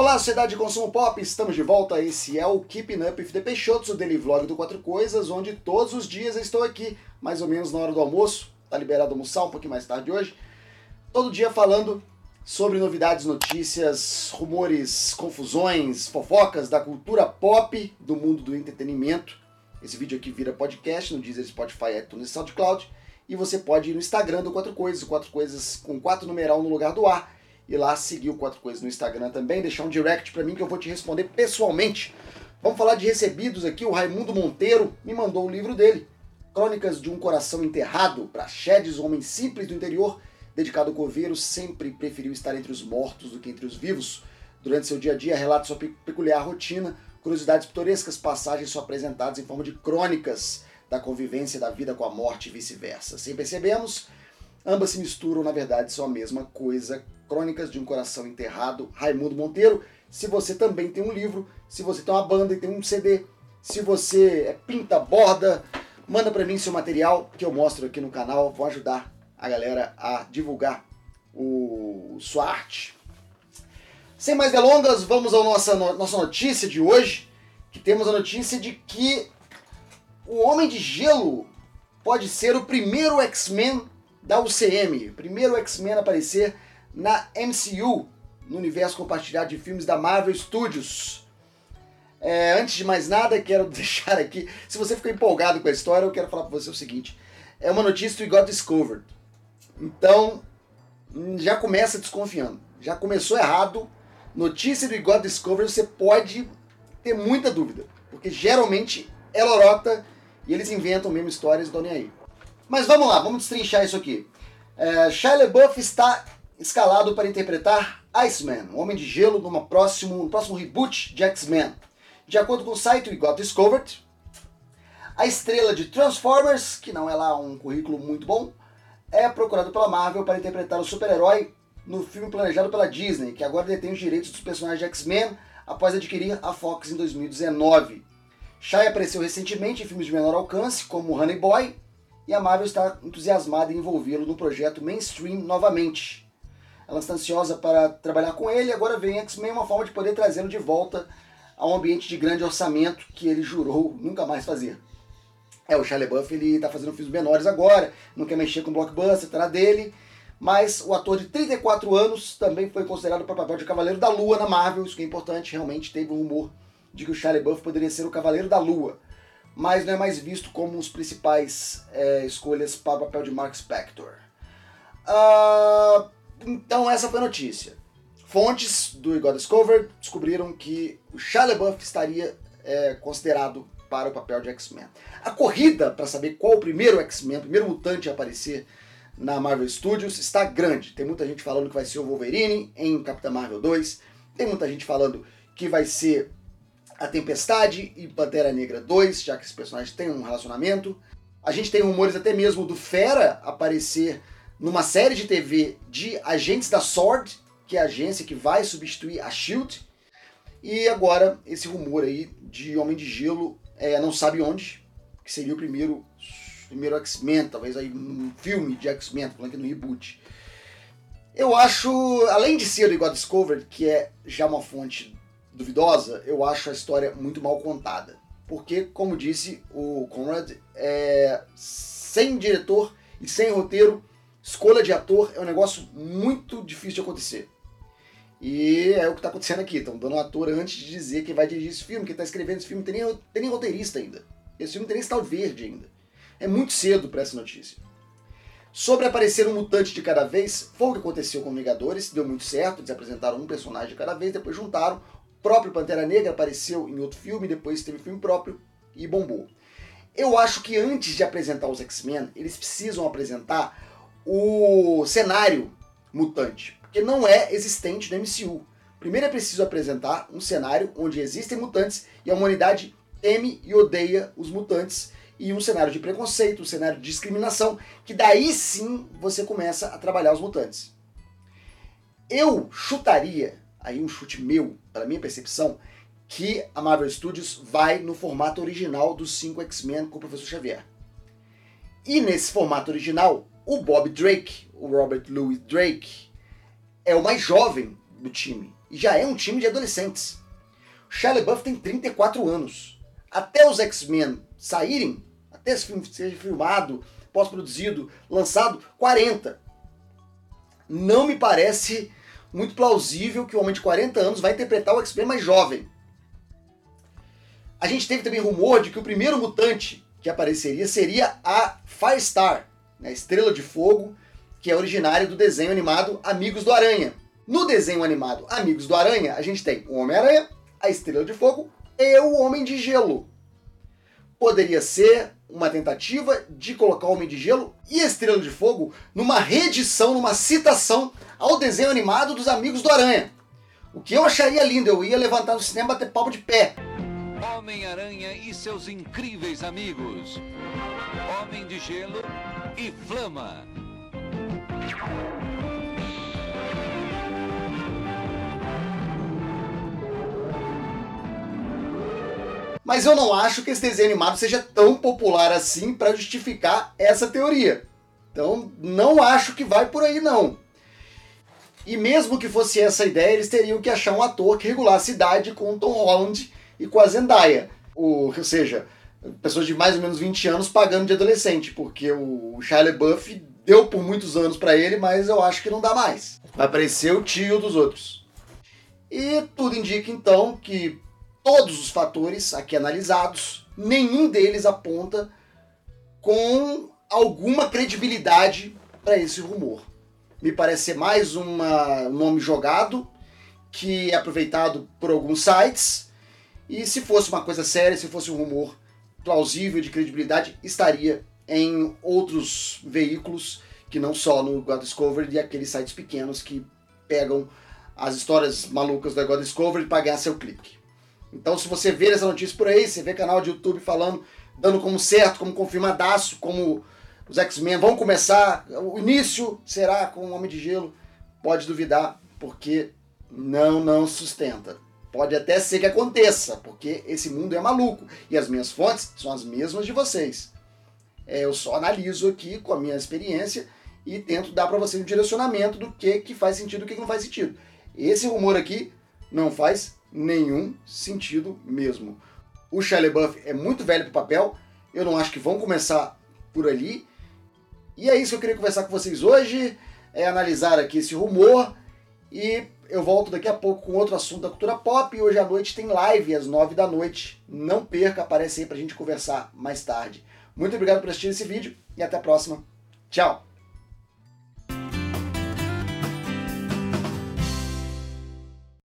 Olá, sociedade de consumo pop, estamos de volta. Esse é o Keeping Up with the Peixotos, o daily vlog do Quatro Coisas, onde todos os dias eu estou aqui, mais ou menos na hora do almoço. Tá liberado almoçar um pouquinho mais tarde hoje. Todo dia falando sobre novidades, notícias, rumores, confusões, fofocas da cultura pop, do mundo do entretenimento. Esse vídeo aqui vira podcast no Deezer, Spotify, iTunes e SoundCloud. E você pode ir no Instagram do Quatro Coisas, Quatro Coisas com quatro numeral no lugar do ar ir lá seguir o Quatro Coisas no Instagram também, deixar um direct para mim que eu vou te responder pessoalmente. Vamos falar de recebidos aqui. O Raimundo Monteiro me mandou o livro dele, Crônicas de um Coração Enterrado, para Chedes, homem simples do interior, dedicado ao coveiro, sempre preferiu estar entre os mortos do que entre os vivos. Durante seu dia a dia, relata sua peculiar rotina, curiosidades pitorescas, passagens são apresentadas em forma de crônicas da convivência da vida com a morte e vice-versa. Sem percebemos, ambas se misturam, na verdade, são a mesma coisa Crônicas de um Coração Enterrado, Raimundo Monteiro. Se você também tem um livro, se você tem uma banda e tem um CD, se você é pinta, borda, manda para mim seu material que eu mostro aqui no canal. Vou ajudar a galera a divulgar o sua arte. Sem mais delongas, vamos à nossa, nossa notícia de hoje, que temos a notícia de que o Homem de Gelo pode ser o primeiro X-Men da UCM, primeiro X-Men a aparecer na MCU, no universo compartilhado de filmes da Marvel Studios. É, antes de mais nada, quero deixar aqui, se você ficou empolgado com a história, eu quero falar para você o seguinte: é uma notícia do Got Discovered. Então, já começa desconfiando. Já começou errado. Notícia do Got Discovered, você pode ter muita dúvida, porque geralmente é lorota e eles inventam mesmo histórias nem aí. Mas vamos lá, vamos destrinchar isso aqui. É, Shia LaBeouf está escalado para interpretar Iceman, o Homem de Gelo, numa próximo, no próximo reboot de X-Men. De acordo com o site We Got Discovered, a estrela de Transformers, que não é lá um currículo muito bom, é procurado pela Marvel para interpretar o super-herói no filme planejado pela Disney, que agora detém os direitos dos personagens de X-Men após adquirir a Fox em 2019. Shai apareceu recentemente em filmes de menor alcance, como Honey Boy, e a Marvel está entusiasmada em envolvê-lo no projeto mainstream novamente. Ela está ansiosa para trabalhar com ele. Agora vem X-Men, uma forma de poder trazê-lo de volta a um ambiente de grande orçamento que ele jurou nunca mais fazer. É, o Shia LaBeouf, ele está fazendo filmes menores agora, não quer mexer com blockbuster, terá dele. Mas o ator de 34 anos também foi considerado para o papel de Cavaleiro da Lua na Marvel, isso que é importante, realmente teve um rumor de que o Shia LaBeouf poderia ser o Cavaleiro da Lua. Mas não é mais visto como os principais é, escolhas para o papel de Mark Spector. Uh, então essa foi a notícia. Fontes do God Discovered descobriram que o Shia estaria é, considerado para o papel de X-Men. A corrida para saber qual o primeiro X-Men, o primeiro mutante a aparecer na Marvel Studios está grande. Tem muita gente falando que vai ser o Wolverine em Capitã Marvel 2. Tem muita gente falando que vai ser a Tempestade e Pantera Negra 2, já que esses personagens têm um relacionamento. A gente tem rumores até mesmo do Fera aparecer numa série de TV de agentes da SWORD, que é a agência que vai substituir a SHIELD. E agora esse rumor aí de Homem de Gelo, é, não sabe onde, que seria o primeiro, primeiro X-Men, talvez aí um filme de X-Men, falando aqui no reboot. Eu acho, além de ser do God Discovered, que é já uma fonte duvidosa, eu acho a história muito mal contada. Porque, como disse o Conrad, é, sem diretor e sem roteiro, escolha de ator é um negócio muito difícil de acontecer. E é o que está acontecendo aqui. Estão dando um ator antes de dizer que vai dirigir esse filme, que está escrevendo esse filme, tem nem, tem nem roteirista ainda. Esse filme tem nem estado verde ainda. É muito cedo para essa notícia. Sobre aparecer um mutante de cada vez, foi o que aconteceu com Vingadores, deu muito certo, eles apresentaram um personagem de cada vez, depois juntaram. Próprio Pantera Negra apareceu em outro filme, depois teve filme próprio e bombou. Eu acho que antes de apresentar os X-Men, eles precisam apresentar o cenário mutante, porque não é existente no MCU. Primeiro é preciso apresentar um cenário onde existem mutantes e a humanidade teme e odeia os mutantes e um cenário de preconceito, um cenário de discriminação, que daí sim você começa a trabalhar os mutantes. Eu chutaria, aí um chute meu, pela minha percepção, que a Marvel Studios vai no formato original dos 5 X-Men com o Professor Xavier. E nesse formato original, o Bob Drake, o Robert Louis Drake, é o mais jovem do time. e já é um time de adolescentes. O Shia LaBeouf tem 34 anos. Até os X-Men saírem, até esse filme seja filmado, pós-produzido, lançado, 40. Não me parece muito plausível que um homem de 40 anos vai interpretar o X-Men mais jovem. A gente teve também rumor de que o primeiro mutante que apareceria seria a Firestar, né, Estrela de Fogo, que é originária do desenho animado Amigos do Aranha. No desenho animado Amigos do Aranha, a gente tem o Homem-Aranha, a Estrela de Fogo e o Homem de Gelo. Poderia ser uma tentativa de colocar o Homem de Gelo e a Estrela de Fogo numa reedição, numa citação ao desenho animado dos Amigos do Aranha. O que eu acharia lindo, eu ia levantar no cinema e bater palmo de pé. Homem-Aranha e seus incríveis amigos. Homem de Gelo e Flama. Mas eu não acho que esse desenho animado seja tão popular assim para justificar essa teoria. Então, não acho que vai por aí não. E mesmo que fosse essa ideia, eles teriam que achar um ator que regulasse idade com o Tom Holland e com a Zendaya. Ou seja, pessoas de mais ou menos 20 anos pagando de adolescente, porque o Shia LaBeouf deu por muitos anos para ele, mas eu acho que não dá mais. Vai aparecer o tio dos outros. E tudo indica então que todos os fatores aqui analisados, nenhum deles aponta com alguma credibilidade para esse rumor. Me parece ser mais um nome jogado que é aproveitado por alguns sites. E se fosse uma coisa séria, se fosse um rumor plausível de credibilidade, estaria em outros veículos que não só no God Discovery e aqueles sites pequenos que pegam as histórias malucas da God Discovery para ganhar seu clique. Então, se você vê essa notícia por aí, você vê canal de YouTube falando, dando como certo, como confirmadaço, como os X-Men vão começar, o início será com o Homem de Gelo, pode duvidar, porque não, não sustenta. Pode até ser que aconteça, porque esse mundo é maluco e as minhas fontes são as mesmas de vocês. É, eu só analiso aqui com a minha experiência e tento dar para vocês um direcionamento do que, que faz sentido e o que, que não faz sentido. Esse rumor aqui não faz nenhum sentido mesmo. O Shia LaBeouf é muito velho para o papel, eu não acho que vão começar por ali. E é isso que eu queria conversar com vocês hoje, é analisar aqui esse rumor e eu volto daqui a pouco com outro assunto da cultura pop. E hoje à noite tem live às nove da noite. Não perca, aparece aí pra gente conversar mais tarde. Muito obrigado por assistir esse vídeo e até a próxima. Tchau!